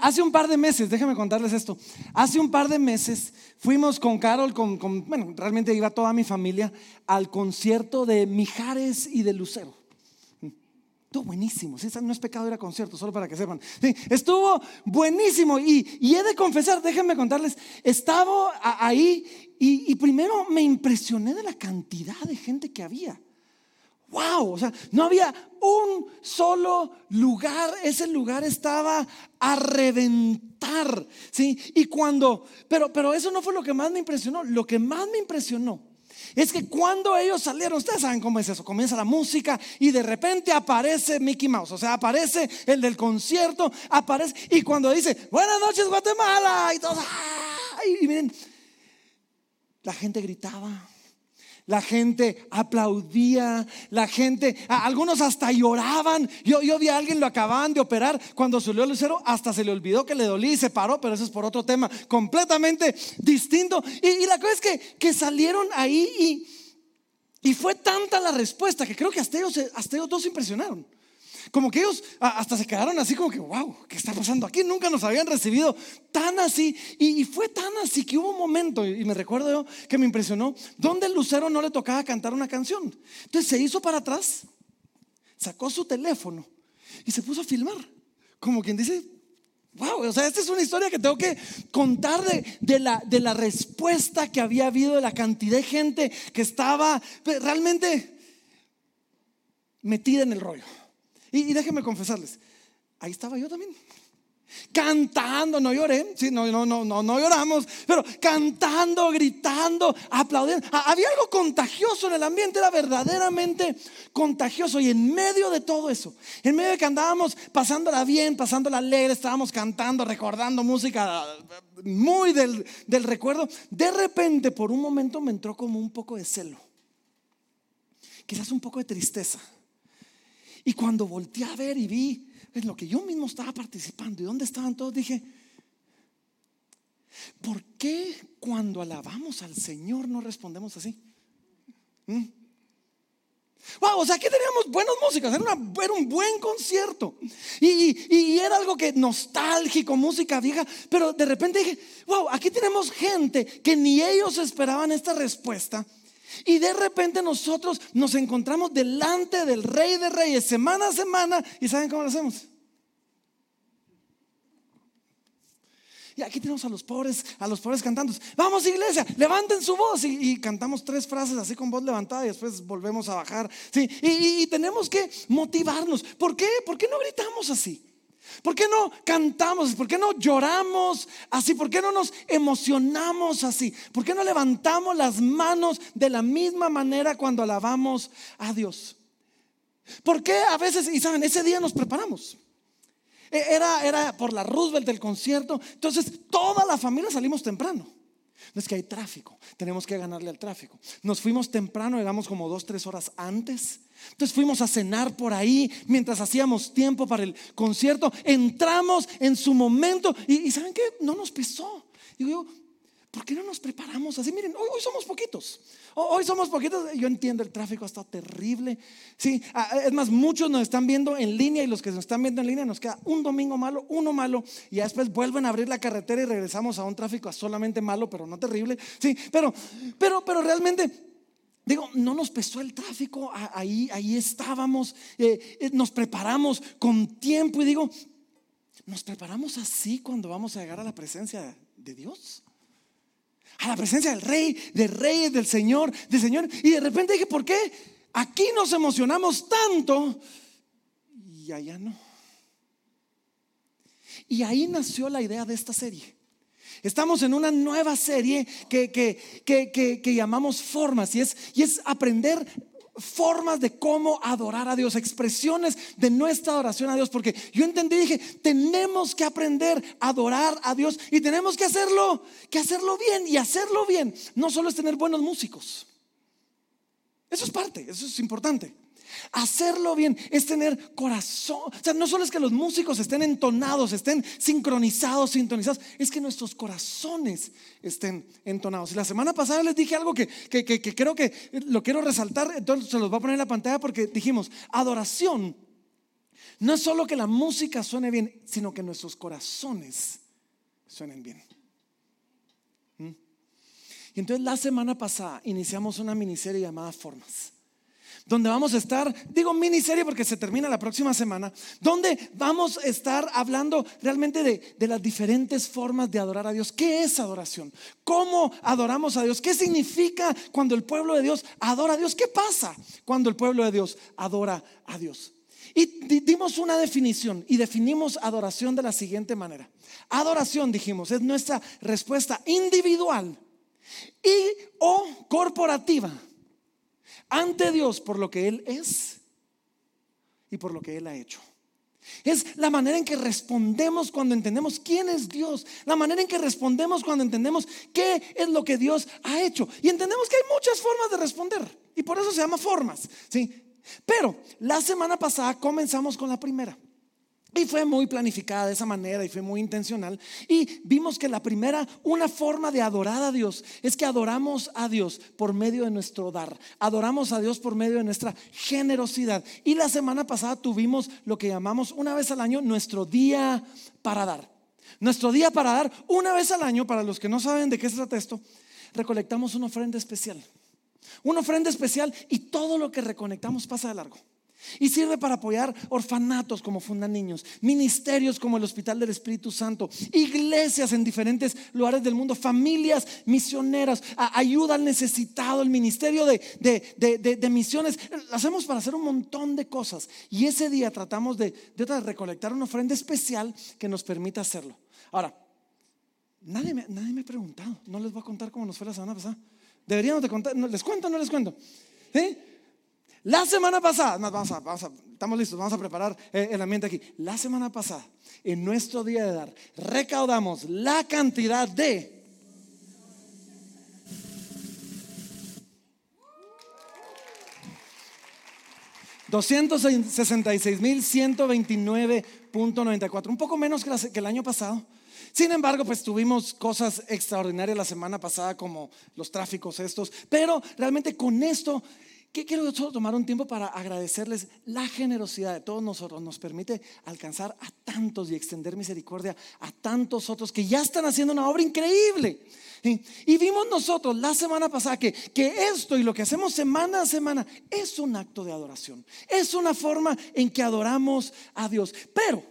hace un par de meses, déjame contarles esto. Hace un par de meses fuimos con Carol, con, bueno, realmente iba toda mi familia al concierto de Mijares y de Lucero. Estuvo buenísimo. no es pecado ir a concierto, solo para que sepan. estuvo buenísimo. Y, he de confesar, déjenme contarles, estaba ahí y, y primero me impresioné de la cantidad de gente que había wow, o sea, no había un solo lugar, ese lugar estaba a reventar, ¿sí? Y cuando, pero, pero eso no fue lo que más me impresionó, lo que más me impresionó es que cuando ellos salieron, ustedes saben cómo es eso, comienza la música y de repente aparece Mickey Mouse, o sea, aparece el del concierto, aparece, y cuando dice, buenas noches Guatemala, y todos, y miren, la gente gritaba, la gente aplaudía, la gente, algunos hasta lloraban. Yo, yo vi a alguien, lo acababan de operar, cuando subió el lucero, hasta se le olvidó que le dolía y se paró, pero eso es por otro tema completamente distinto. Y, la cosa es que, que salieron ahí y, y, fue tanta la respuesta que creo que hasta ellos, hasta ellos dos se impresionaron. Como que ellos hasta se quedaron así como que, wow, ¿qué está pasando aquí? Nunca nos habían recibido tan así. Y, fue tan así que hubo un momento, y me recuerdo yo, que me impresionó, donde el Lucero no le tocaba cantar una canción. Entonces se hizo para atrás, sacó su teléfono y se puso a filmar. Como quien dice, Wow, o sea, esta es una historia que tengo que contar de, la, de la respuesta que había habido, de la cantidad de gente que estaba realmente metida en el rollo. Y, déjenme confesarles, ahí estaba yo también. Cantando, no lloré, sí, no, no, no, no, no lloramos, pero cantando, gritando, aplaudiendo. Había algo contagioso en el ambiente, era verdaderamente contagioso. Y en medio de todo eso, en medio de que andábamos pasándola bien, pasándola alegre, estábamos cantando, recordando música muy del, del recuerdo, de repente por un momento me entró como un poco de celo, quizás un poco de tristeza. Y cuando volteé a ver y vi en lo que yo mismo estaba participando y dónde estaban todos, dije, ¿por qué cuando alabamos al Señor no respondemos así? ¿Mm? Wow, o sea, aquí teníamos buenas músicas, era, un buen concierto. Y, y, era algo que nostálgico, música vieja. Pero de repente dije, wow, aquí tenemos gente que ni ellos esperaban esta respuesta. Y de repente nosotros nos encontramos delante del Rey de Reyes semana a semana. ¿Y saben cómo lo hacemos? Y aquí tenemos a los pobres, a los pobres cantando. Vamos iglesia, levanten su voz y, cantamos tres frases así con voz levantada y después volvemos a bajar. ¿sí? y tenemos que motivarnos. ¿Por qué? ¿Por qué no gritamos así? ¿Por qué no cantamos? ¿Por qué no lloramos así? ¿Por qué no nos emocionamos así? ¿Por qué no levantamos las manos de la misma manera cuando alabamos a Dios? ¿Por qué a veces, y saben, ese día nos preparamos? E, era, era por la Roosevelt del concierto, entonces toda la familia salimos temprano. No es que hay tráfico, tenemos que ganarle al tráfico. Nos fuimos temprano, llegamos como dos, tres horas antes. Entonces fuimos a cenar por ahí mientras hacíamos tiempo para el concierto. Entramos en su momento y, ¿saben qué? No nos pesó. Y digo, ¿por qué no nos preparamos así? Miren, hoy, somos poquitos. Hoy somos poquitos. Yo entiendo, el tráfico está terrible. Sí, es más, muchos nos están viendo en línea y los que nos están viendo en línea nos queda un domingo malo, uno malo y después vuelven a abrir la carretera y regresamos a un tráfico solamente malo, pero no terrible. Sí, pero, pero, pero realmente Digo, no nos pesó el tráfico, ahí, ahí estábamos, eh, eh, nos preparamos con tiempo y digo, ¿nos preparamos así cuando vamos a llegar a la presencia de Dios? A la presencia del Rey, del Rey, del Señor, del Señor. Y de repente dije, ¿por qué aquí nos emocionamos tanto y allá no? Y ahí nació la idea de esta serie. Estamos en una nueva serie que, que, llamamos formas y es, y es aprender formas de cómo adorar a Dios, expresiones de nuestra adoración a Dios, porque yo entendí, dije, tenemos que aprender a adorar a Dios y tenemos que hacerlo, que hacerlo bien y hacerlo bien. No solo es tener buenos músicos. Eso es parte, eso es importante. Hacerlo bien es tener corazón. O sea, no solo es que los músicos estén entonados, estén sincronizados, sintonizados, es que nuestros corazones estén entonados. Y la semana pasada les dije algo que, creo que lo quiero resaltar, entonces se los voy a poner en la pantalla porque dijimos, adoración No es solo que la música suene bien, sino que nuestros corazones suenen bien. ¿Mm? Y entonces la semana pasada iniciamos una miniserie llamada Formas donde vamos a estar, digo miniserie porque se termina la próxima semana, donde vamos a estar hablando realmente de, de, las diferentes formas de adorar a Dios. ¿Qué es adoración? ¿Cómo adoramos a Dios? ¿Qué significa cuando el pueblo de Dios adora a Dios? ¿Qué pasa cuando el pueblo de Dios adora a Dios? Y dimos una definición y definimos adoración de la siguiente manera. Adoración, dijimos, es nuestra respuesta individual y o corporativa ante Dios por lo que Él es y por lo que Él ha hecho. Es la manera en que respondemos cuando entendemos quién es Dios, la manera en que respondemos cuando entendemos qué es lo que Dios ha hecho. Y entendemos que hay muchas formas de responder y por eso se llama formas, ¿sí? Pero la semana pasada comenzamos con la primera. Y fue muy planificada de esa manera y fue muy intencional. Y vimos que la primera, una forma de adorar a Dios, es que adoramos a Dios por medio de nuestro dar. Adoramos a Dios por medio de nuestra generosidad. Y la semana pasada tuvimos lo que llamamos una vez al año nuestro día para dar. Nuestro día para dar, una vez al año, para los que no saben de qué se trata esto, recolectamos una ofrenda especial. Una ofrenda especial y todo lo que reconectamos pasa de largo. Y sirve para apoyar orfanatos como Fundan Niños, ministerios como el Hospital del Espíritu Santo, iglesias en diferentes lugares del mundo, familias misioneras, ayuda al necesitado, el ministerio de, de, misiones. Lo hacemos para hacer un montón de cosas. Y ese día tratamos de, de recolectar una ofrenda especial que nos permita hacerlo. Ahora, nadie me, nadie me ha preguntado, no les voy a contar cómo nos fue la semana pasada. Deberíamos de contar, ¿les cuento o no les cuento? La semana pasada, vamos a, estamos listos, vamos a preparar eh, el ambiente aquí. La semana pasada, en nuestro día de dar, recaudamos la cantidad de... $266,129.94, un poco menos que el año pasado. Sin embargo, pues tuvimos cosas extraordinarias la semana pasada como los tráficos estos, pero realmente con esto ¿Qué quiero tomar un tiempo para agradecerles la generosidad de todos nosotros. Nos permite alcanzar a tantos y extender misericordia a tantos otros que ya están haciendo una obra increíble. Y vimos nosotros la semana pasada que, que esto y lo que hacemos semana a semana es un acto de adoración. Es una forma en que adoramos a Dios. Pero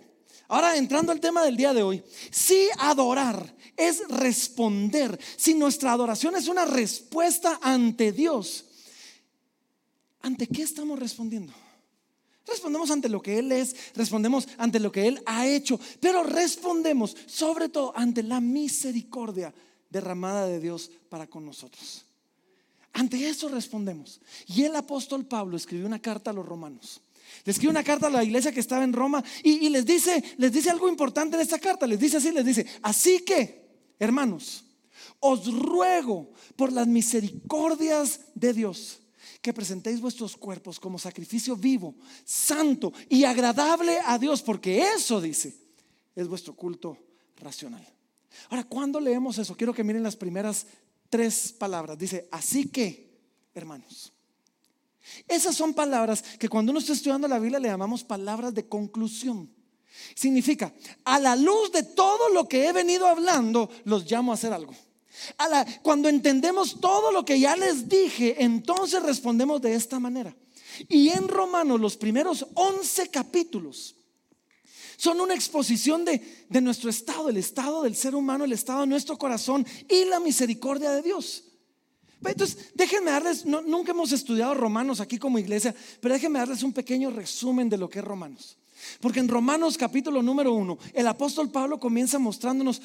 Ahora entrando al tema del día de hoy, si adorar es responder, si nuestra adoración es una respuesta ante Dios, ¿ante qué estamos respondiendo? Respondemos ante lo que Él es, respondemos ante lo que Él ha hecho, pero respondemos sobre todo ante la misericordia derramada de Dios para con nosotros. Ante eso respondemos. Y el apóstol Pablo escribió una carta a los romanos les escribe una carta a la iglesia que estaba en Roma y, les, dice, les dice algo importante en esta carta. Les dice así, les dice, así que, hermanos, os ruego por las misericordias de Dios que presentéis vuestros cuerpos como sacrificio vivo, santo y agradable a Dios, porque eso dice, es vuestro culto racional. Ahora, cuando leemos eso, quiero que miren las primeras tres palabras. Dice, así que, hermanos. Esas son palabras que cuando uno está estudiando la Biblia le llamamos palabras de conclusión. Significa, a la luz de todo lo que he venido hablando, los llamo a hacer algo. Cuando entendemos todo lo que ya les dije, entonces respondemos de esta manera. Y en Romanos, los primeros 11 capítulos son una exposición de, de nuestro estado, el estado del ser humano, el estado de nuestro corazón y la misericordia de Dios. Entonces, déjenme darles, nunca hemos estudiado Romanos aquí como iglesia, pero déjenme darles un pequeño resumen de lo que es Romanos. Porque en Romanos capítulo número uno, el apóstol Pablo comienza mostrándonos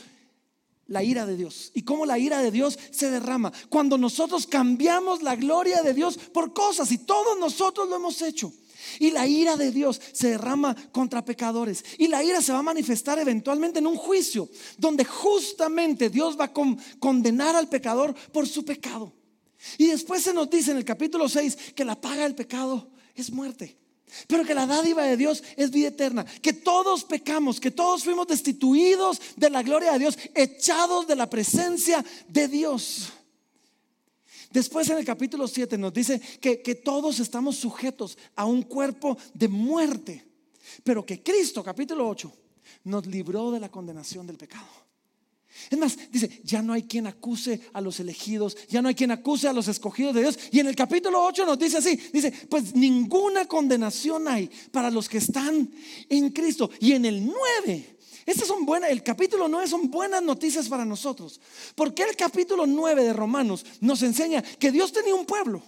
la ira de Dios y cómo la ira de Dios se derrama cuando nosotros cambiamos la gloria de Dios por cosas y todos nosotros lo hemos hecho. Y la ira de Dios se derrama contra pecadores. Y la ira se va a manifestar eventualmente en un juicio donde justamente Dios va a condenar al pecador por su pecado. Y después se nos dice en el capítulo 6 que la paga del pecado es muerte. Pero que la dádiva de Dios es vida eterna. Que todos pecamos, que todos fuimos destituidos de la gloria de Dios, echados de la presencia de Dios. Después en el capítulo 7 nos dice que, que todos estamos sujetos a un cuerpo de muerte. pero que Cristo, capítulo 8, nos libró de la condenación del pecado. Es más, dice, ya no hay quien acuse a los elegidos, ya no hay quien acuse a los escogidos de Dios. Y en el capítulo 8 nos dice así, dice, pues ninguna condenación hay para los que están en Cristo. Y en el 9, estas son buenas, el capítulo 9 son buenas noticias para nosotros. Porque el capítulo 9 de Romanos nos enseña que Dios tenía un pueblo,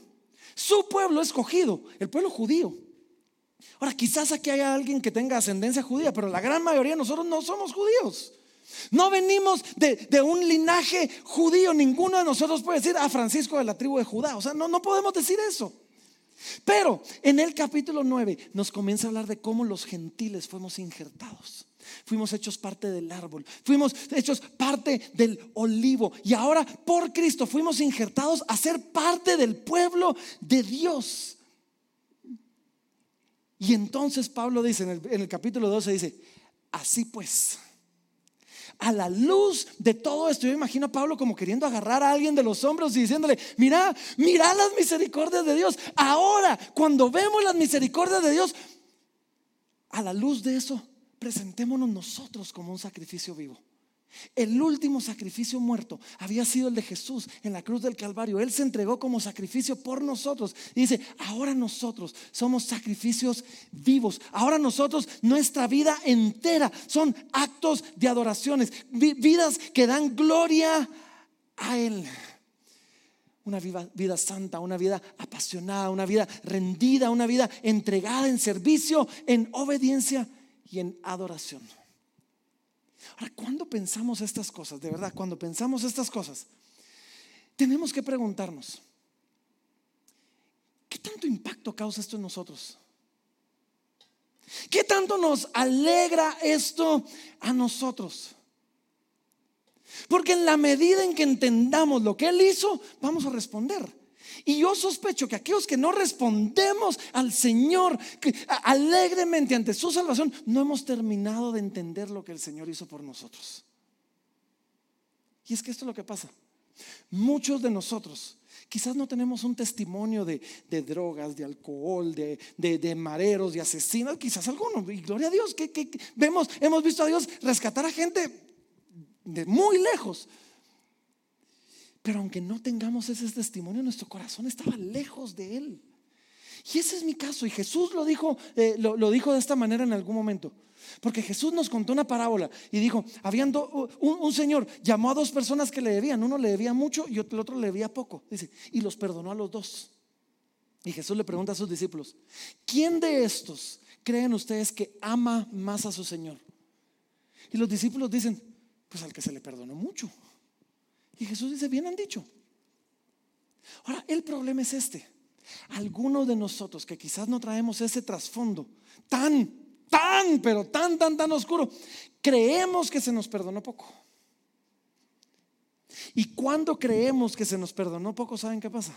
su pueblo escogido, el pueblo judío. Ahora, quizás aquí haya alguien que tenga ascendencia judía, pero la gran mayoría de nosotros no somos judíos. No venimos de, un linaje judío. Ninguno de nosotros puede decir a ah, Francisco de la tribu de Judá. O sea, no, no podemos decir eso. Pero en el capítulo 9 nos comienza a hablar de cómo los gentiles fuimos injertados. Fuimos hechos parte del árbol, fuimos hechos parte del olivo y ahora por Cristo fuimos injertados a ser parte del pueblo de Dios. Y entonces Pablo dice en el, en el capítulo 12, dice, así pues, a la luz de todo esto, yo imagino a Pablo como queriendo agarrar a alguien de los hombros y diciéndole, mira, mira las misericordias de Dios. Ahora, cuando vemos las misericordias de Dios, a la luz de eso, presentémonos nosotros como un sacrificio vivo. El último sacrificio muerto había sido el de Jesús en la cruz del Calvario. Él se entregó como sacrificio por nosotros. Y dice, ahora nosotros somos sacrificios vivos. Ahora nosotros, nuestra vida entera son actos de adoraciones, vidas que dan gloria a Él. Una vida, vida santa, una vida apasionada, una vida rendida, una vida entregada en servicio, en obediencia y en adoración. Ahora, cuando pensamos estas cosas, de verdad, cuando pensamos estas cosas, tenemos que preguntarnos, ¿qué tanto impacto causa esto en nosotros? ¿Qué tanto nos alegra esto a nosotros? Porque en la medida en que entendamos lo que Él hizo, vamos a responder. Y yo sospecho que aquellos que no respondemos al Señor alegremente ante su salvación, no hemos terminado de entender lo que el Señor hizo por nosotros. Y es que esto es lo que pasa. Muchos de nosotros quizás no tenemos un testimonio de, drogas, de alcohol, de, mareros, de asesinos, quizás alguno. Y gloria a Dios, que, vemos, hemos visto a Dios rescatar a gente de muy lejos. Pero aunque no tengamos ese testimonio, nuestro corazón estaba lejos de Él. Y ese es mi caso. Y Jesús lo dijo, eh, lo, dijo de esta manera en algún momento. Porque Jesús nos contó una parábola y dijo, habiendo un, señor llamó a dos personas que le debían. Uno le debía mucho y el otro le debía poco. Dice, y los perdonó a los dos. Y Jesús le pregunta a sus discípulos, ¿quién de estos creen ustedes que ama más a su Señor? Y los discípulos dicen, pues al que se le perdonó mucho. Y Jesús dice, bien han dicho. Ahora, el problema es este. Algunos de nosotros que quizás no traemos ese trasfondo tan, tan, pero tan, tan, tan oscuro, creemos que se nos perdonó poco. Y cuando creemos que se nos perdonó poco, ¿saben qué pasa?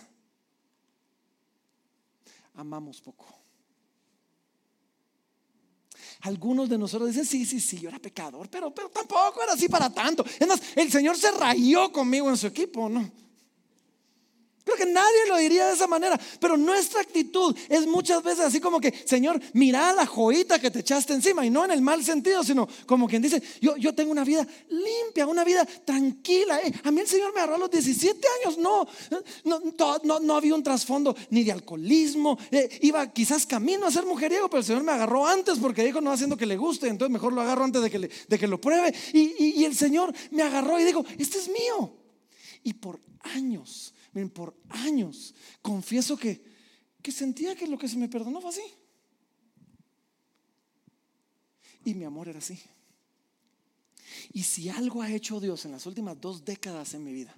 Amamos poco. Algunos de nosotros dicen, sí, sí, sí, yo era pecador, pero, pero tampoco era así para tanto. Es más, el Señor se rayó conmigo en su equipo, ¿no? Creo que nadie lo diría de esa manera, pero nuestra actitud es muchas veces así como que, Señor, mira la joyita que te echaste encima y no en el mal sentido, sino como quien dice, yo, yo tengo una vida limpia, una vida tranquila. Eh, a mí el Señor me agarró a los 17 años, no, no, no, había un trasfondo ni de alcoholismo, eh, iba quizás camino a ser mujeriego, pero el Señor me agarró antes porque dijo, no haciendo que le guste, entonces mejor lo agarro antes de que, de que lo pruebe. Y, y el Señor me agarró y dijo, este es mío. Y por años Miren, por años confieso que, que sentía que lo que se me perdonó fue así. Y mi amor era así. Y si algo ha hecho Dios en las últimas dos décadas en mi vida,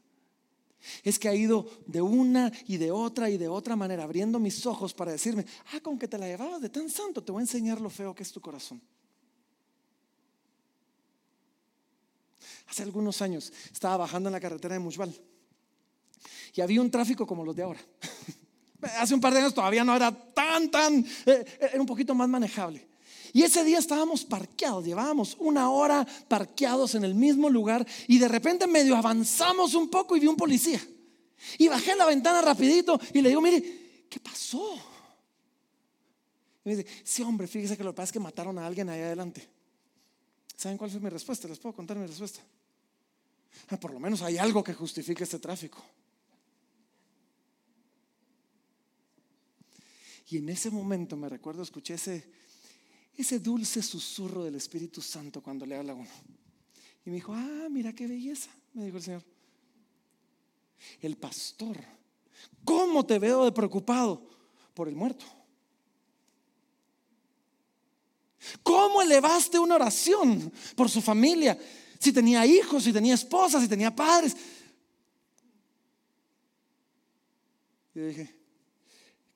es que ha ido de una y de otra y de otra manera, abriendo mis ojos para decirme, ah, con que te la llevabas de tan santo, te voy a enseñar lo feo que es tu corazón. Hace algunos años estaba bajando en la carretera de Mushbal y había un tráfico como los de ahora. Hace un par de años todavía no era tan, tan, eh, era un poquito más manejable. Y ese día estábamos parqueados, llevábamos una hora parqueados en el mismo lugar y de repente medio avanzamos un poco y vi un policía. Y bajé la ventana rapidito y le digo, mire, ¿qué pasó? Y me dice, sí, hombre, fíjese que lo que pasa es que mataron a alguien ahí adelante. ¿Saben cuál fue mi respuesta? Les puedo contar mi respuesta. Ah, por lo menos hay algo que justifique este tráfico. Y en ese momento me recuerdo, escuché ese, ese dulce susurro del Espíritu Santo cuando le habla a uno. Y me dijo, ah, mira qué belleza, me dijo el Señor. El pastor, ¿cómo te veo preocupado por el muerto? ¿Cómo elevaste una oración por su familia? Si tenía hijos, si tenía esposas, si tenía padres. Y dije,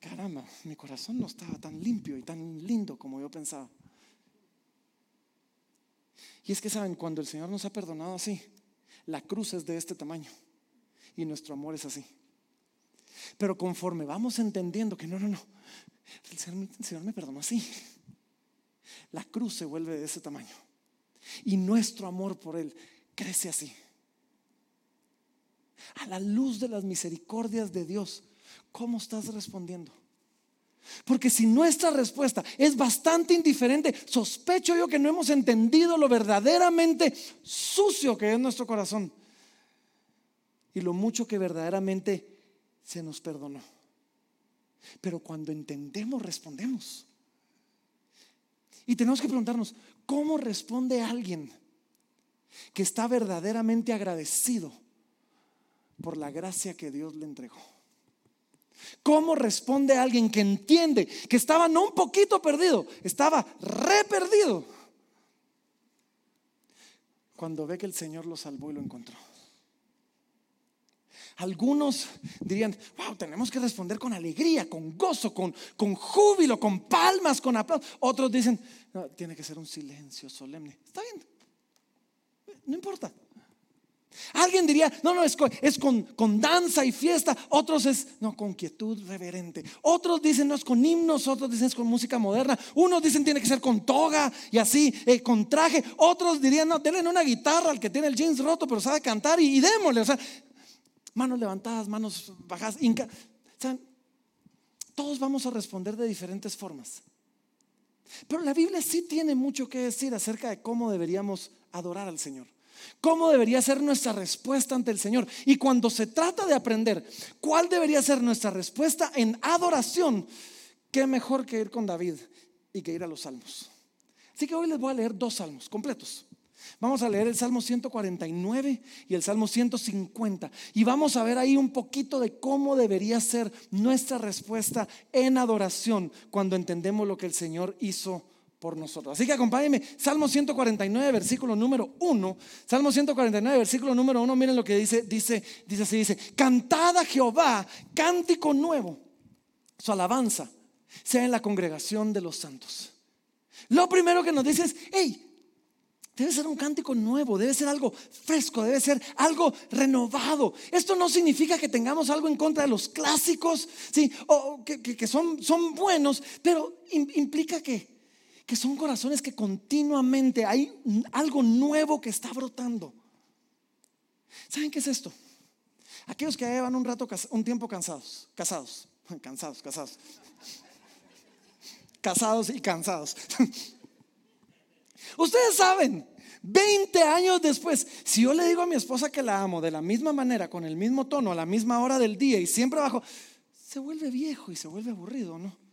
caramba, mi corazón no estaba tan limpio y tan lindo como yo pensaba. Y es que saben, cuando el Señor nos ha perdonado así, la cruz es de este tamaño y nuestro amor es así. Pero conforme vamos entendiendo que no, no, no, el Señor, me perdonó así, la cruz se vuelve de ese tamaño y nuestro amor por Él crece así. A la luz de las misericordias de Dios, ¿Cómo estás respondiendo? Porque si nuestra respuesta es bastante indiferente, sospecho yo que no hemos entendido lo verdaderamente sucio que es nuestro corazón y lo mucho que verdaderamente se nos perdonó. Pero cuando entendemos, respondemos. Y tenemos que preguntarnos, ¿cómo responde alguien que está verdaderamente agradecido por la gracia que Dios le entregó? ¿Cómo responde alguien que entiende que estaba no un poquito perdido, estaba re perdido? Cuando ve que el Señor lo salvó y lo encontró. Algunos dirían, wow, tenemos que responder con alegría, con gozo, con, con júbilo, con palmas, con aplausos. Otros dicen, no, tiene que ser un silencio solemne. Está bien, no importa. Alguien diría, no, no, es, con, con, danza y fiesta. Otros es, no, con quietud reverente. Otros dicen, no, es con himnos. Otros dicen, es con música moderna. Unos dicen, tiene que ser con toga y así, eh, con traje. Otros dirían, no, denle una guitarra al que tiene el jeans roto, pero sabe cantar y, démosle. O sea, manos levantadas, manos bajadas. todos vamos a responder de diferentes formas. Pero la Biblia sí tiene mucho que decir acerca de cómo deberíamos adorar al Señor. ¿Cómo debería ser nuestra respuesta ante el Señor? Y cuando se trata de aprender cuál debería ser nuestra respuesta en adoración, qué mejor que ir con David y que ir a los salmos. Así que hoy les voy a leer dos salmos completos. Vamos a leer el Salmo 149 y el Salmo 150 y vamos a ver ahí un poquito de cómo debería ser nuestra respuesta en adoración cuando entendemos lo que el Señor hizo por nosotros. Así que acompáñenme, Salmo 149, versículo número 1. Salmo 149, versículo número 1, miren lo que dice, dice, dice así, dice, cantad Jehová, cántico nuevo, su alabanza sea en la congregación de los santos. Lo primero que nos dice es, hey, Debe ser un cántico nuevo, debe ser algo fresco, debe ser algo renovado. Esto no significa que tengamos algo en contra de los clásicos, ¿sí? o que, son buenos, pero implica que que son corazones que continuamente hay algo nuevo que está brotando. ¿Saben qué es esto? Aquellos que llevan un rato, un tiempo cansados, casados, cansados, casados, casados y cansados. Ustedes saben, 20 años después, si yo le digo a mi esposa que la amo de la misma manera, con el mismo tono, a la misma hora del día y siempre bajo, se vuelve viejo y se vuelve aburrido, ¿no?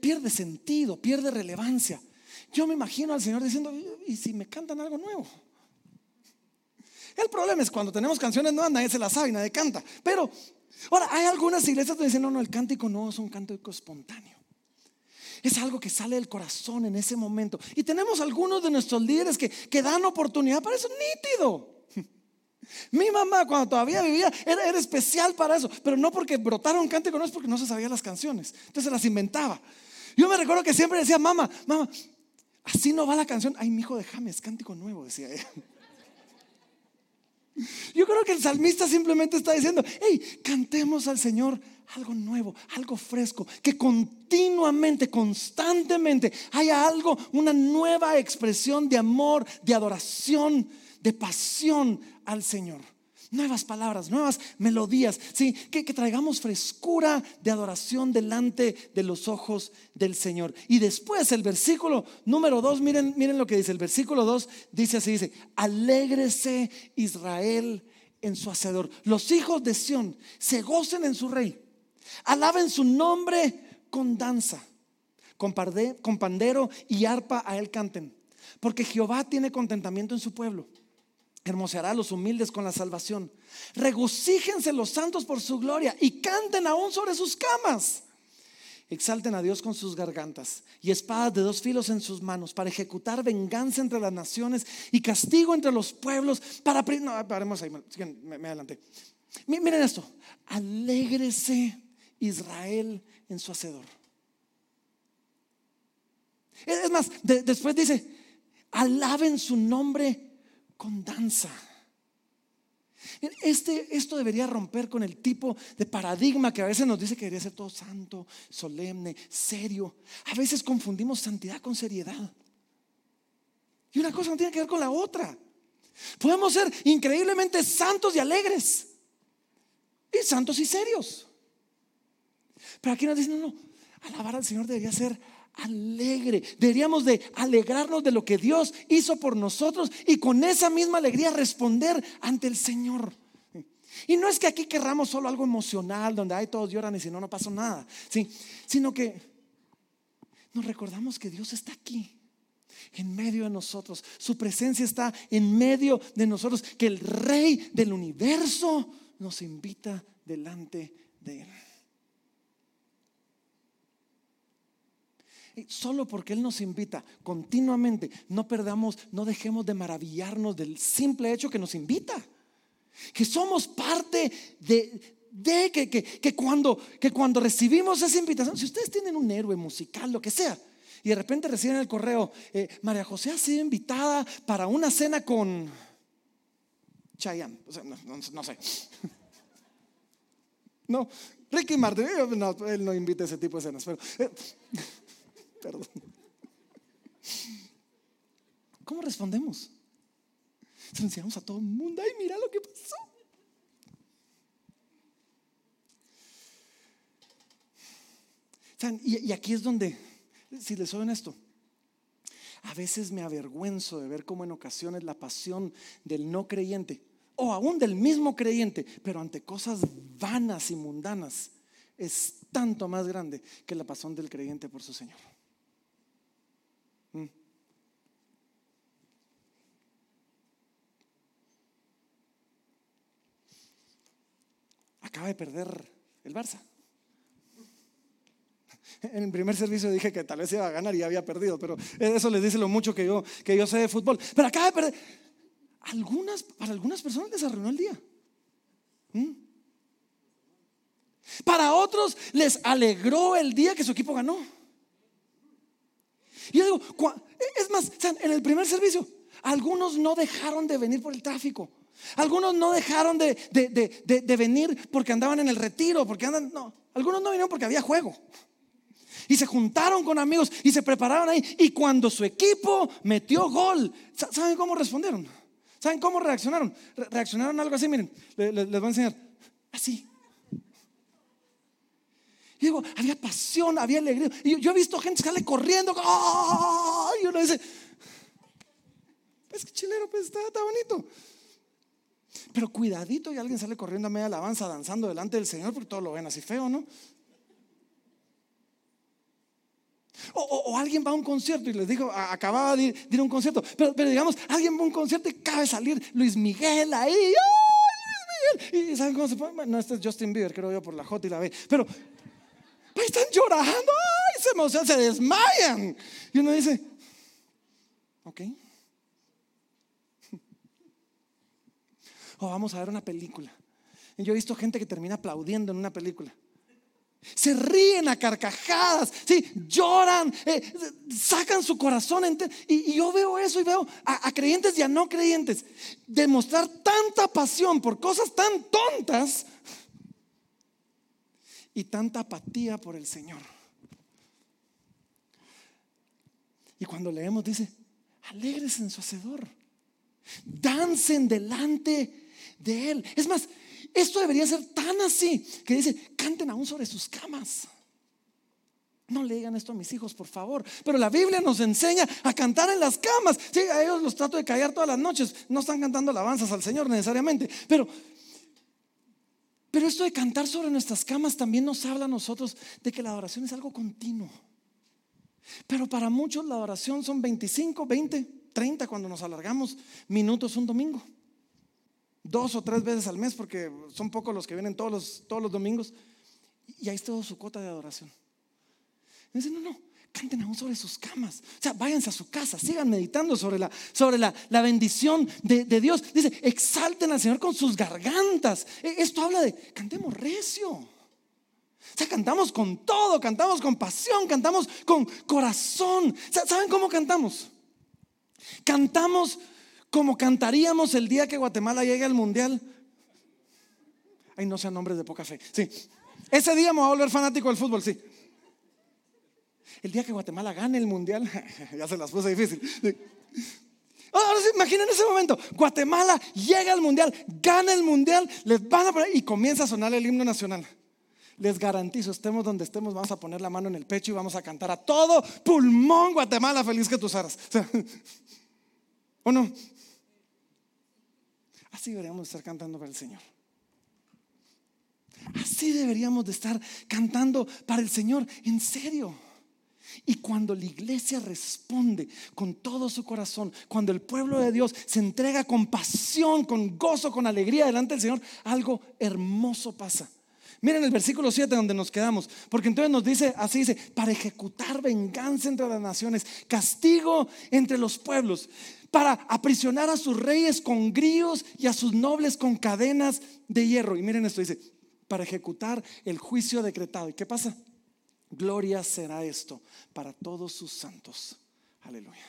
Pierde sentido, pierde relevancia. Yo me imagino al Señor diciendo, ¿y si me cantan algo nuevo? El problema es cuando tenemos canciones nuevas, nadie se las sabe, nadie canta. Pero ahora hay algunas iglesias que dicen, no, no, el cántico no es un cántico espontáneo. Es algo que sale del corazón en ese momento. Y tenemos algunos de nuestros líderes que, que dan oportunidad para eso nítido. Mi mamá cuando todavía vivía era, especial para eso, pero no porque brotaron cántico, no es porque no se sabía las canciones, entonces las inventaba. Yo me recuerdo que siempre decía, mamá, mamá, así no va la canción. Ay, mi hijo, déjame, es cántico nuevo, decía ella. Yo creo que el salmista simplemente está diciendo, hey, cantemos al Señor algo nuevo, algo fresco, que continuamente, constantemente haya algo, una nueva expresión de amor, de adoración, de pasión al Señor. nuevas palabras, nuevas melodías, ¿sí? que, traigamos frescura de adoración delante de los ojos del Señor. Y después el versículo número 2, miren, miren lo que dice, el versículo 2 dice así, dice, alégrese Israel en su hacedor. Los hijos de Sión se gocen en su rey, alaben su nombre con danza, con, con pandero y arpa a él canten, porque Jehová tiene contentamiento en su pueblo hermoseará a los humildes con la salvación. Regocíjense los santos por su gloria y canten aún sobre sus camas. Exalten a Dios con sus gargantas y espadas de dos filos en sus manos para ejecutar venganza entre las naciones y castigo entre los pueblos. Para. No, paremos ahí, me, me adelanté. Miren esto: alégrese Israel en su hacedor. Es más, después dice: alaben su nombre con danza. Este, esto debería romper con el tipo de paradigma que a veces nos dice que debería ser todo santo, solemne, serio. A veces confundimos santidad con seriedad. Y una cosa no tiene que ver con la otra. Podemos ser increíblemente santos y alegres. Y santos y serios. Pero aquí nos dicen, no, no, alabar al Señor debería ser alegre. Deberíamos de alegrarnos de lo que Dios hizo por nosotros y con esa misma alegría responder ante el Señor. Y no es que aquí querramos solo algo emocional donde todos lloran y si no, no pasa nada. ¿sí? Sino que nos recordamos que Dios está aquí. En medio de nosotros, su presencia está en medio de nosotros, que el Rey del universo nos invita delante de Él. Solo porque Él nos invita continuamente, no perdamos, no dejemos de maravillarnos del simple hecho que nos invita. Que somos parte de, que, cuando, que cuando recibimos esa invitación, si ustedes tienen un héroe musical, lo que sea, y de repente reciben el correo, eh, María José ha sido invitada para una cena con Chayanne, no, sé. No, Ricky Martin, no, él no invita ese tipo de cenas, pero... Eh, Perdón. ¿Cómo respondemos? Se enseñamos a todo el mundo. Ay, mira lo que pasó. Y, y aquí es donde, si les soy honesto, a veces me avergüenzo de ver cómo en ocasiones la pasión del no creyente, o aún del mismo creyente, pero ante cosas vanas y mundanas, es tanto más grande que la pasión del creyente por su Señor. Mm. Acaba de perder el Barça. En el primer servicio dije que tal vez iba a ganar y había perdido, pero eso les dice lo mucho que yo, que yo sé de fútbol. Pero acaba de perder. Algunas, para algunas personas les arruinó el día. Mm. Para otros les alegró el día que su equipo ganó. Y yo digo, es más, en el primer servicio, algunos no dejaron de venir por el tráfico. Algunos no dejaron de, de, venir porque andaban en el retiro, porque andan, no, algunos no vinieron porque había juego. Y se juntaron con amigos y se prepararon ahí. Y cuando su equipo metió gol, ¿saben cómo respondieron? ¿Saben cómo reaccionaron? reaccionaron algo así, miren, les voy a enseñar. Así digo, había pasión, había alegría. Y yo, he visto gente que sale corriendo. Y uno dice, es que chilero, pues está, bonito. Pero cuidadito y alguien sale corriendo a media alabanza, danzando delante del Señor, porque todo lo ven así feo, ¿no? O, alguien va a un concierto y les digo, acababa de ir, a un concierto, pero, digamos, alguien va a un concierto y acaba de salir Luis Miguel ahí. Luis Miguel! ¿Y saben cómo se pone? No, este es Justin Bieber, creo yo, por la J y la B. Pero están llorando, ay, se emocionan, se desmayan. Y uno dice, ok. Vamos a ver una película. yo he visto gente que termina aplaudiendo en una película. Se ríen a carcajadas, sí, lloran, eh, sacan su corazón. Y, yo veo eso y veo a, a, creyentes y a no creyentes demostrar tanta pasión por cosas tan tontas y tanta apatía por el Señor. Y cuando leemos dice, alegres en su hacedor, dancen delante de Él. Es más, esto debería ser tan así que dice, canten aún sobre sus camas. No le digan esto a mis hijos, por favor. Pero la Biblia nos enseña a cantar en las camas. Sí, a ellos los trato de callar todas las noches. No están cantando alabanzas al Señor necesariamente. Pero, pero esto de cantar sobre nuestras camas también nos habla a nosotros de que la adoración es algo continuo. Pero para muchos la adoración son 25, 20, 30 cuando nos alargamos minutos un domingo. Dos o tres veces al mes porque son pocos los que vienen todos los, todos los domingos. Y ahí está su cuota de adoración. Dice, no, no, canten aún sobre sus camas. O sea, váyanse a su casa, sigan meditando sobre la, sobre la, bendición de, Dios. Dice, exalten al Señor con sus gargantas. E, esto habla de, cantemos recio. O sea, cantamos con todo, cantamos con pasión, cantamos con corazón. ¿Saben cómo cantamos? Cantamos como cantaríamos el día que Guatemala llegue al mundial. Ay, no sean nombres de poca fe. Sí. Ese día me voy a volver fanático del fútbol, sí el día que Guatemala gane el mundial, ya se las puse difícil. Ahora sí, imaginen ese momento. Guatemala llega al mundial, gana el mundial, les van a poner y comienza a sonar el himno nacional. Les garantizo, estemos donde estemos, vamos a poner la mano en el pecho y vamos a cantar a todo pulmón Guatemala, feliz que tú seas. ¿O no? Así deberíamos estar cantando para el Señor. Así deberíamos de estar cantando para el Señor, en serio. Y cuando la iglesia responde con todo su corazón, cuando el pueblo de Dios se entrega con pasión, con gozo, con alegría delante del Señor, algo hermoso pasa. Miren el versículo 7 donde nos quedamos, porque entonces nos dice, así dice, para ejecutar venganza entre las naciones, castigo entre los pueblos, para aprisionar a sus reyes con grillos y a sus nobles con cadenas de hierro. Y miren esto, dice, para ejecutar el juicio decretado. ¿Y qué pasa? Gloria será esto para todos sus santos. Aleluya.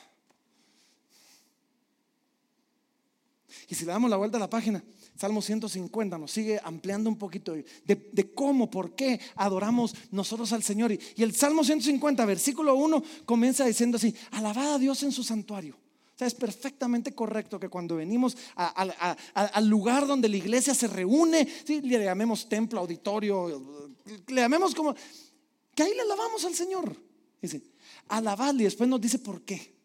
Y si le damos la vuelta a la página, Salmo 150 nos sigue ampliando un poquito de, cómo, por qué adoramos nosotros al Señor. Y, el Salmo 150, versículo 1, comienza diciendo así, alabad a Dios en su santuario. O sea, es perfectamente correcto que cuando venimos al lugar donde la iglesia se reúne, le llamemos templo, auditorio, le llamemos como, que ahí le alabamos al Señor. Dice, alabadle y después nos dice por qué.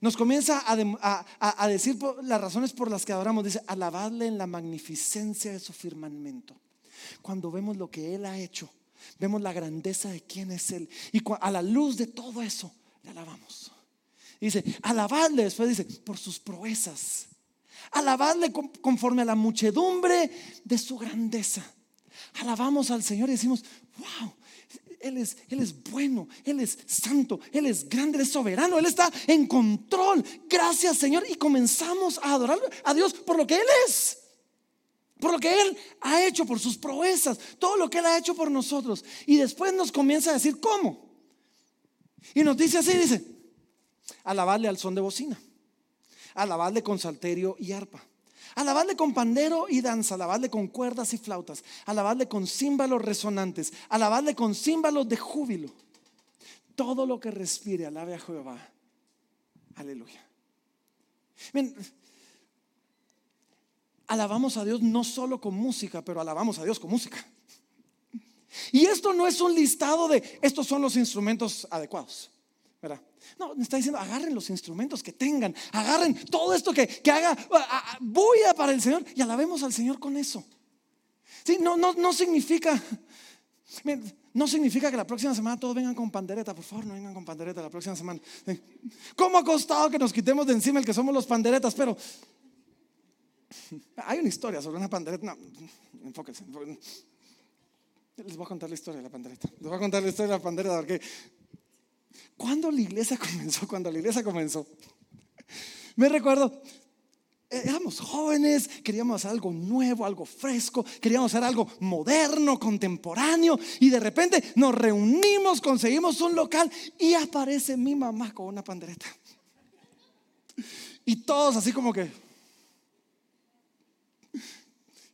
Nos comienza a, decir las razones por las que adoramos. Dice, alabadle en la magnificencia de su firmamento. Cuando vemos lo que Él ha hecho, vemos la grandeza de quién es Él. Y a la luz de todo eso, le alabamos. Dice, alabadle, después dice, por sus proezas. Alabadle conforme a la muchedumbre de su grandeza. Alabamos al Señor y decimos, wow, él es, él es bueno, Él es santo, Él es grande, Él es soberano, Él está en control. Gracias Señor. Y comenzamos a adorar a Dios por lo que Él es. Por lo que Él ha hecho, por sus proezas, todo lo que Él ha hecho por nosotros. Y después nos comienza a decir cómo. Y nos dice así, dice, alabarle al son de bocina, alabarle con salterio y arpa Alabarle con pandero y danza, alabarle con cuerdas y flautas, alabarle con címbalos resonantes, alabarle con címbalos de júbilo. Todo lo que respire, alabe a Jehová. Aleluya. alabamos a Dios no solo con música, pero alabamos a Dios con música. Y esto no es un listado de estos son los instrumentos adecuados. No, me está diciendo, agarren los instrumentos que tengan, agarren todo esto que, que haga para el Señor y alabemos al Señor con eso. Sí, no, no, no significa, no significa que la próxima semana todos vengan con pandereta, por favor, no vengan con pandereta la próxima semana. ¿Cómo ha costado que nos quitemos de encima el que somos los panderetas? Pero hay una historia sobre una pandereta. No, enfóquense. Les voy a contar la historia de la pandereta. Les voy a contar la historia de la pandereta porque ¿Cuándo la iglesia comenzó? Cuando la iglesia comenzó. Me recuerdo, eh, éramos jóvenes, queríamos hacer algo nuevo, algo fresco, queríamos hacer algo moderno, contemporáneo, y de repente nos reunimos, conseguimos un local y aparece mi mamá con una pandereta. Y todos así como que...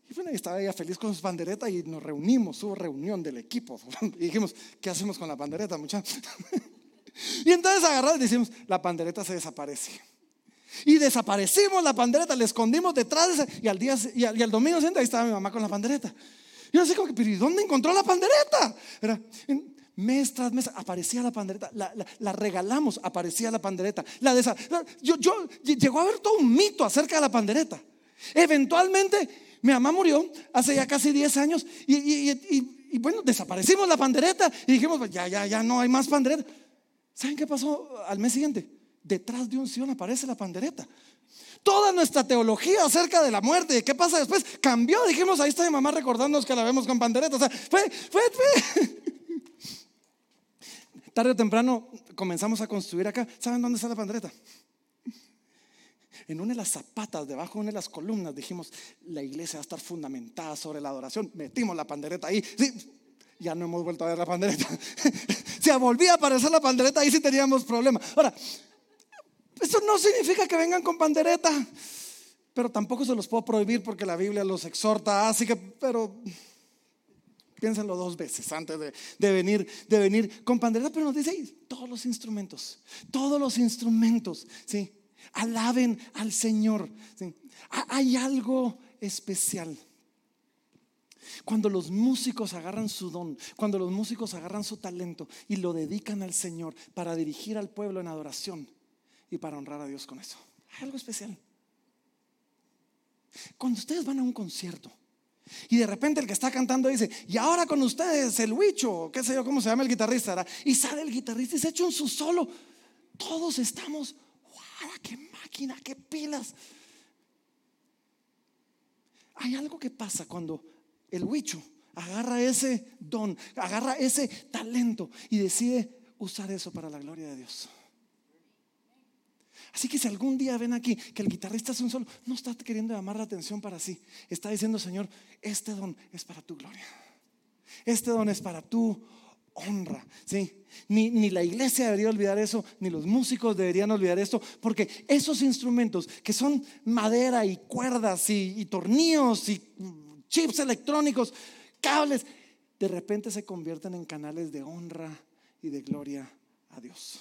Y bueno, estaba ella feliz con su pandereta y nos reunimos, hubo reunión del equipo. Y dijimos, ¿qué hacemos con la pandereta, muchachos? Y entonces agarramos y decimos, la pandereta se desaparece. Y desaparecimos la pandereta, la escondimos detrás de esa, y al día y al, domingo siguiente ahí estaba mi mamá con la pandereta. Yo así como que, pero ¿y dónde encontró la pandereta? Era, mes tras mes aparecía la pandereta, la, regalamos, aparecía la pandereta. La yo, yo, llegó a haber todo un mito acerca de la pandereta. Eventualmente, mi mamá murió hace ya casi 10 años y, y, bueno, desaparecimos la pandereta y dijimos, pues ya, ya, ya no hay más pandereta. ¿Saben qué pasó al mes siguiente? Detrás de un Sion aparece la pandereta. Toda nuestra teología acerca de la muerte qué pasa después cambió. Dijimos, ahí está mi mamá recordándonos que la vemos con pandereta. O sea, fue, fue, fue. Tarde o temprano comenzamos a construir acá. ¿Saben dónde está la pandereta? En una de las zapatas, debajo de una de las columnas, dijimos, la iglesia va a estar fundamentada sobre la adoración. Metimos la pandereta ahí. ya no hemos vuelto a ver la pandereta. si volvía a aparecer la pandereta, ahí sí teníamos problemas. Ahora, eso no significa que vengan con pandereta, pero tampoco se los puedo prohibir porque la Biblia los exhorta. Así que, pero piénsenlo dos veces antes de, venir, de venir con pandereta. Pero nos dice todos los instrumentos, todos los instrumentos, ¿sí? Alaben al Señor. Hay algo especial. Cuando los músicos agarran su don, cuando los músicos agarran su talento y lo dedican al Señor para dirigir al pueblo en adoración y para honrar a Dios con eso. Hay algo especial. Cuando ustedes van a un concierto y de repente el que está cantando dice, y ahora con ustedes el huicho, qué sé yo, cómo se llama el guitarrista, y sale el guitarrista y se echa un su solo, todos estamos, wow, qué máquina, qué pilas. Hay algo que pasa cuando el huicho agarra ese don, agarra ese talento y decide usar eso para la gloria de Dios. Así que si algún día ven aquí que el guitarrista es un solo, no está queriendo llamar la atención para sí. Está diciendo, Señor, este don es para tu gloria. Este don es para tu honra. ¿sí? Ni, ni, la iglesia debería olvidar eso, ni los músicos deberían olvidar esto, porque esos instrumentos que son madera y cuerdas y, y tornillos y chips electrónicos, cables, de repente se convierten en canales de honra y de gloria a Dios.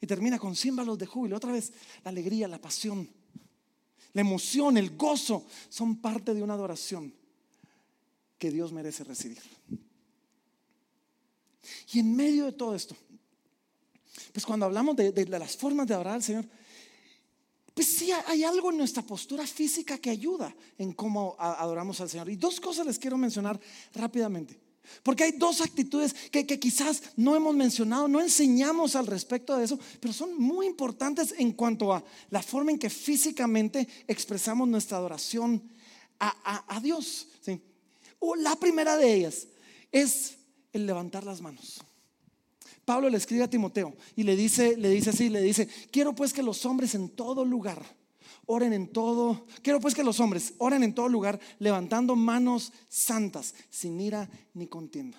Y termina con címbalos de júbilo. Otra vez, la alegría, la pasión, la emoción, el gozo son parte de una adoración que Dios merece recibir. Y en medio de todo esto, pues cuando hablamos de, las formas de adorar al Señor, pues sí hay algo en nuestra postura física que ayuda en cómo adoramos al Señor. Y dos cosas les quiero mencionar rápidamente. Porque hay dos actitudes que, quizás no hemos mencionado, no enseñamos al respecto de eso, pero son muy importantes en cuanto a la forma en que físicamente expresamos nuestra adoración a, Dios. la primera de ellas es el levantar las manos. Pablo le escribe a Timoteo y le dice, le dice así, le dice, quiero pues que los hombres en todo lugar oren en todo. Quiero pues que los hombres oren en todo lugar, levantando manos santas, sin ira ni contienda.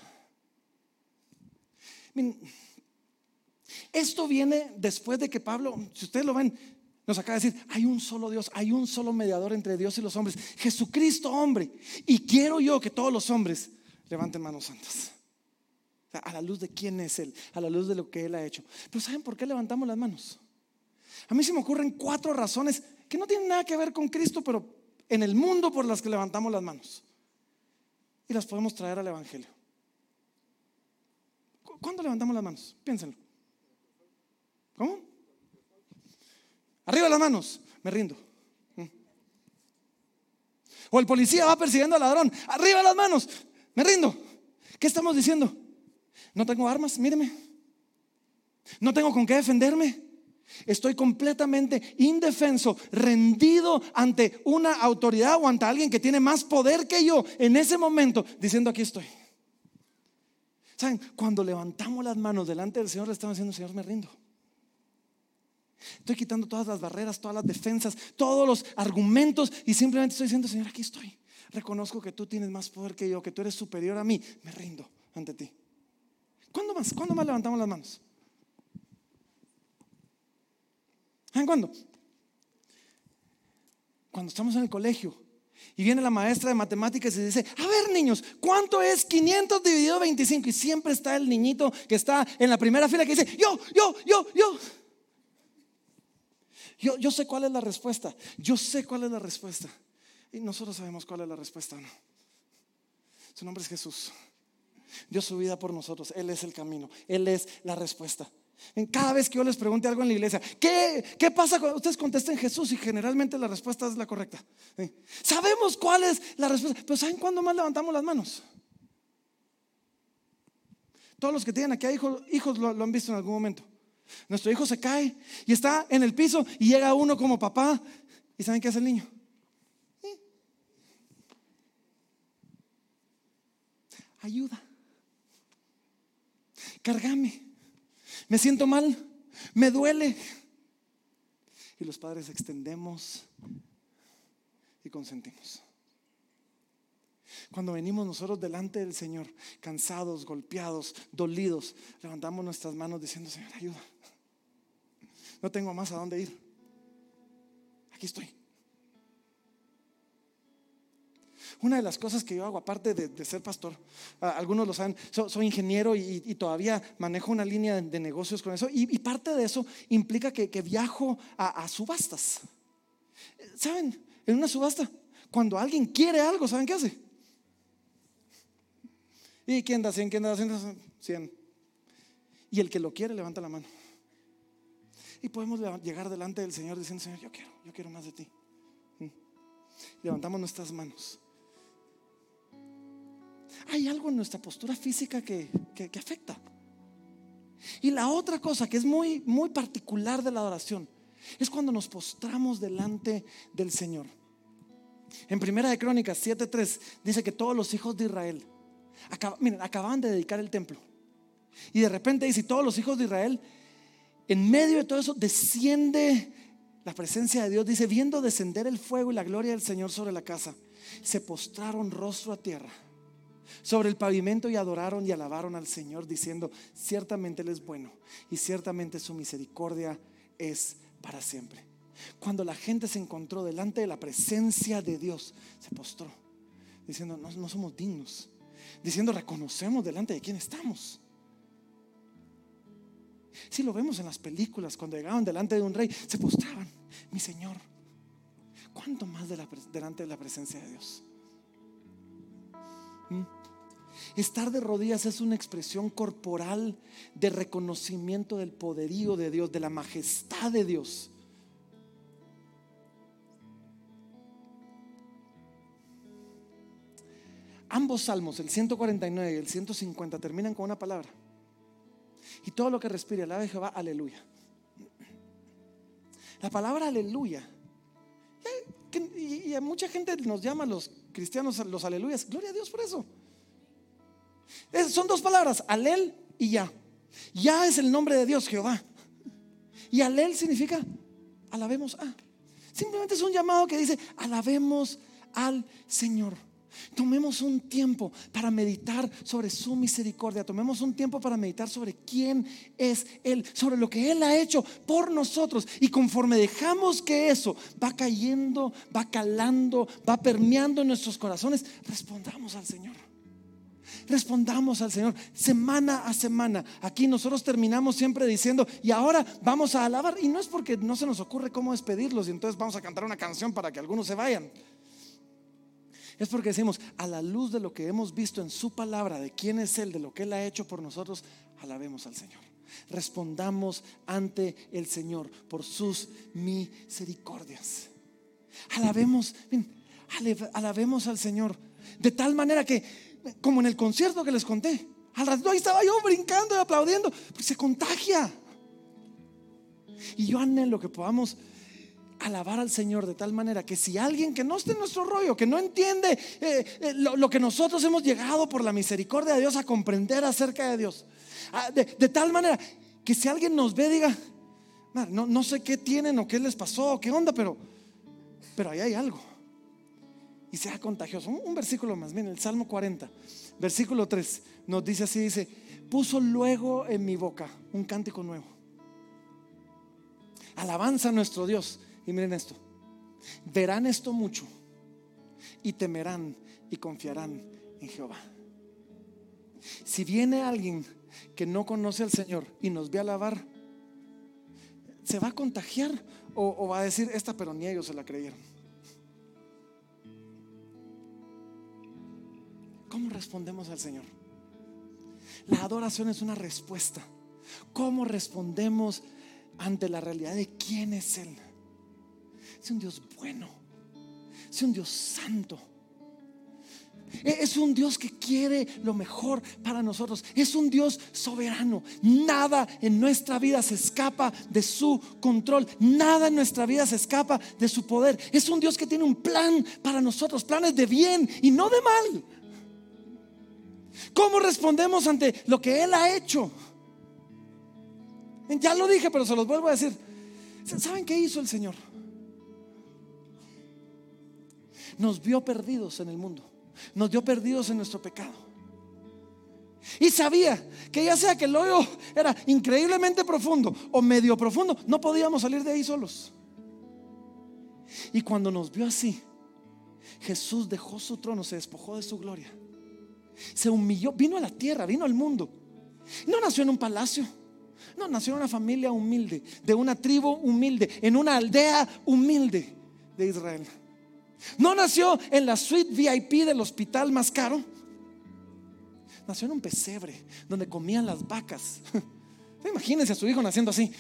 Esto viene después de que Pablo, si ustedes lo ven, nos acaba de decir, hay un solo Dios, hay un solo mediador entre Dios y los hombres, Jesucristo hombre. Y quiero yo que todos los hombres levanten manos santas. A la luz de quién es Él, a la luz de lo que Él ha hecho. Pero ¿saben por qué levantamos las manos? A mí se me ocurren cuatro razones que no tienen nada que ver con Cristo, pero en el mundo por las que levantamos las manos. Y las podemos traer al Evangelio. ¿Cuándo levantamos las manos? Piénsenlo. ¿Cómo? Arriba las manos, me rindo. Mm. O el policía va persiguiendo al ladrón, arriba las manos, me rindo. ¿Qué estamos diciendo? No tengo armas, míreme. No tengo con qué defenderme. Estoy completamente indefenso, rendido ante una autoridad o ante alguien que tiene más poder que yo en ese momento, diciendo aquí estoy. ¿Saben? Cuando levantamos las manos delante del Señor, le estamos diciendo, Señor, me rindo. Estoy quitando todas las barreras, todas las defensas, todos los argumentos y simplemente estoy diciendo, Señor, aquí estoy. Reconozco que tú tienes más poder que yo, que tú eres superior a mí. Me rindo ante ti. ¿Cuándo más? ¿Cuándo más levantamos las manos? ¿Saben cuándo? Cuando estamos en el colegio y viene la maestra de matemáticas y dice, a ver niños, ¿cuánto es 500 dividido 25? Y siempre está el niñito que está en la primera fila que dice, yo, yo, yo, yo. Yo, yo sé cuál es la respuesta. Yo sé cuál es la respuesta. Y nosotros sabemos cuál es la respuesta, ¿no? Su nombre es Jesús. Dio su vida por nosotros. Él es el camino. Él es la respuesta. Cada vez que yo les pregunte algo en la iglesia, ¿qué, qué pasa cuando ustedes contesten Jesús? Y generalmente la respuesta es la correcta. Sabemos cuál es la respuesta, pero ¿saben cuándo más levantamos las manos? Todos los que tienen aquí hijos, hijos lo, lo han visto en algún momento. Nuestro hijo se cae y está en el piso y llega uno como papá. ¿Y saben qué hace el niño? Ayuda. Cargame. Me siento mal. Me duele. Y los padres extendemos y consentimos. Cuando venimos nosotros delante del Señor, cansados, golpeados, dolidos, levantamos nuestras manos diciendo, Señor, ayuda. No tengo más a dónde ir. Aquí estoy. Una de las cosas que yo hago, aparte de, ser pastor, algunos lo saben, soy ingeniero y, todavía manejo una línea de, negocios con eso. Y, parte de eso implica que, viajo a, subastas. ¿Saben? En una subasta, cuando alguien quiere algo, ¿saben qué hace? ¿Y quién da 100? ¿Quién da 100? 100. Y el que lo quiere levanta la mano. Y podemos llegar delante del Señor diciendo, Señor, yo quiero, yo quiero más de ti. ¿Mm? Levantamos nuestras manos. Hay algo en nuestra postura física que, que, afecta. Y la otra cosa que es muy, muy particular de la adoración es cuando nos postramos delante del Señor. En Primera de Crónicas 7:3 dice que todos los hijos de Israel miren, acababan de dedicar el templo. Y de repente dice, todos los hijos de Israel, en medio de todo eso, desciende la presencia de Dios. Dice, viendo descender el fuego y la gloria del Señor sobre la casa, se postraron rostro a tierra sobre el pavimento y adoraron y alabaron al Señor diciendo, ciertamente Él es bueno y ciertamente su misericordia es para siempre. Cuando la gente se encontró delante de la presencia de Dios, se postró, diciendo, no, no somos dignos, diciendo, reconocemos delante de quién estamos. Si lo vemos en las películas, cuando llegaban delante de un rey, se postraban, mi Señor. ¿Cuánto más delante de la presencia de Dios? ¿Mm? Estar de rodillas es una expresión corporal de reconocimiento del poderío de Dios, de la majestad de Dios. Ambos salmos, el 149 y el 150, terminan con una palabra. Y todo lo que respire, alabe Jehová, aleluya. La palabra aleluya. Y, a mucha gente nos llama los cristianos los aleluyas. Gloria a Dios por eso. Son dos palabras, alel y ya. Ya es el nombre de Dios, Jehová. Y alel significa alabemos a. Simplemente es un llamado que dice alabemos al Señor. Tomemos un tiempo para meditar sobre su misericordia. Tomemos un tiempo para meditar sobre quién es Él, sobre lo que Él ha hecho por nosotros. Y conforme dejamos que eso va cayendo, va calando, va permeando en nuestros corazones, respondamos al Señor. Respondamos al Señor semana a semana. Aquí nosotros terminamos siempre diciendo, y ahora vamos a alabar. Y no es porque no se nos ocurre cómo despedirlos y entonces vamos a cantar una canción para que algunos se vayan. Es porque decimos, a la luz de lo que hemos visto en su palabra, de quién es Él, de lo que Él ha hecho por nosotros, alabemos al Señor. Respondamos ante el Señor por sus misericordias. Alabemos, alabemos al Señor. De tal manera que, como en el concierto que les conté, al rato ahí estaba yo brincando y aplaudiendo, se contagia. Y yo anhelo que podamos alabar al Señor de tal manera que si alguien que no esté en nuestro rollo, que no entiende eh, eh, lo, que nosotros hemos llegado por la misericordia de Dios a comprender acerca de Dios, ah, de, tal manera que si alguien nos ve, diga, no, sé qué tienen o qué les pasó, qué onda, pero, pero ahí hay algo. Y sea contagioso. Un, versículo más, miren, el Salmo 40, versículo 3, nos dice así, dice, puso luego en mi boca un cántico nuevo. Alabanza a nuestro Dios y miren esto, verán esto mucho y temerán y confiarán en Jehová. Si viene alguien que no conoce al Señor y nos ve alabar, ¿se va a contagiar o, va a decir, esta pero ni ellos se la creyeron. ¿Cómo respondemos al Señor? La adoración es una respuesta. ¿Cómo respondemos ante la realidad de quién es Él? Es un Dios bueno, es un Dios santo e-, es un Dios que quiere lo mejor para nosotros. Es un Dios soberano. Nada en nuestra vida se escapa de su control. Nada en nuestra vida se escapa de su poder. Es un Dios que tiene un plan para nosotros. Planes de bien y no de mal. ¿Cómo respondemos ante lo que Él ha hecho? Ya lo dije, pero se los vuelvo a decir. ¿Saben qué hizo el Señor? Nos vio perdidos en el mundo nos dio perdidos en nuestro pecado. Y sabía que ya sea que el hoyo era increíblemente profundo o medio profundo, no podíamos salir de ahí solos. Y cuando nos vio así, Jesús dejó su trono, se despojó de su gloria. Se humilló, vino a la tierra, vino al mundo. No nació en un palacio, no nació en una familia humilde, de una tribu humilde, en una aldea humilde de Israel. No nació en la suite VIP del hospital más caro. Nació en un pesebre donde comían las vacas. Imagínense a su hijo naciendo así.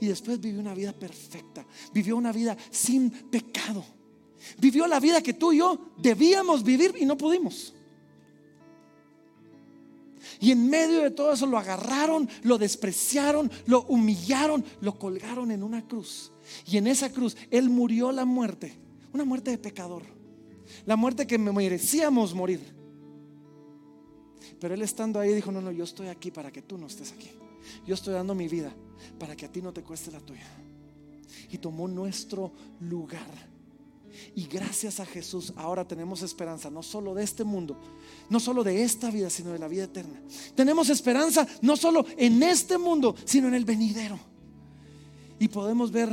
Y después vivió una vida perfecta. Vivió una vida sin pecado. Vivió la vida que tú y yo debíamos vivir y no pudimos. Y en medio de todo eso lo agarraron, lo despreciaron, lo humillaron, lo colgaron en una cruz y en esa cruz Él murió la muerte, una muerte de pecador, la muerte que merecíamos morir. Pero Él estando ahí dijo, no, no, yo estoy aquí para que tú no estés aquí. Yo estoy dando mi vida para que a ti no te cueste la tuya. Y tomó nuestro lugar. Y gracias a Jesús ahora tenemos esperanza, no solo de este mundo, no solo de esta vida, sino de la vida eterna. Tenemos esperanza no solo en este mundo, sino en el venidero. Y podemos ver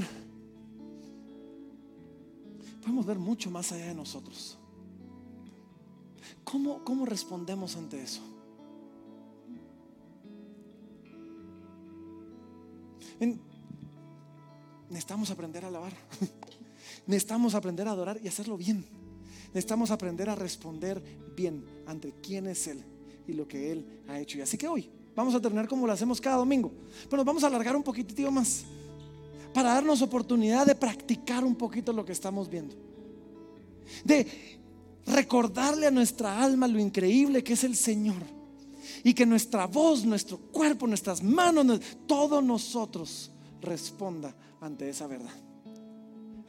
podemos ver mucho más allá de nosotros. ¿Cómo, cómo respondemos ante eso? necesitamos aprender a alabar. necesitamos aprender a adorar y hacerlo bien. Necesitamos aprender a responder bien ante quién es Él y lo que Él ha hecho. Y así que hoy vamos a terminar como lo hacemos cada domingo. Pero nos vamos a alargar un poquitito más para darnos oportunidad de practicar un poquito lo que estamos viendo. De recordarle a nuestra alma lo increíble que es el Señor. Y que nuestra voz, nuestro cuerpo, nuestras manos, todo nosotros responda ante esa verdad.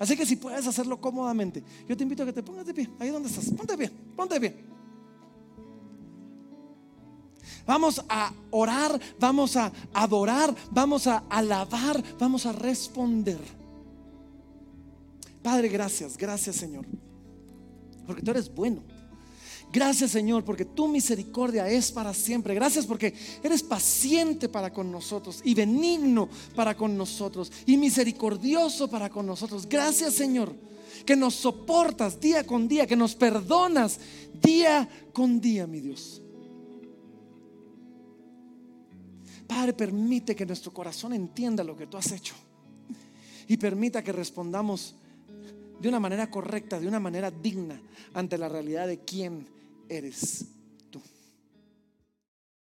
Así que si puedes hacerlo cómodamente, yo te invito a que te pongas de pie, ahí donde estás, ponte de pie, ponte de pie. Vamos a orar, vamos a adorar, vamos a alabar, vamos a responder. Padre, gracias, gracias Señor, porque tú eres bueno. Gracias Señor, porque tu misericordia es para siempre. Gracias porque eres paciente para con nosotros y benigno para con nosotros y misericordioso para con nosotros. Gracias Señor, que nos soportas día con día, que nos perdonas día con día, mi Dios. Padre, permite que nuestro corazón entienda lo que tú has hecho y permita que respondamos de una manera correcta, de una manera digna ante la realidad de quién eres.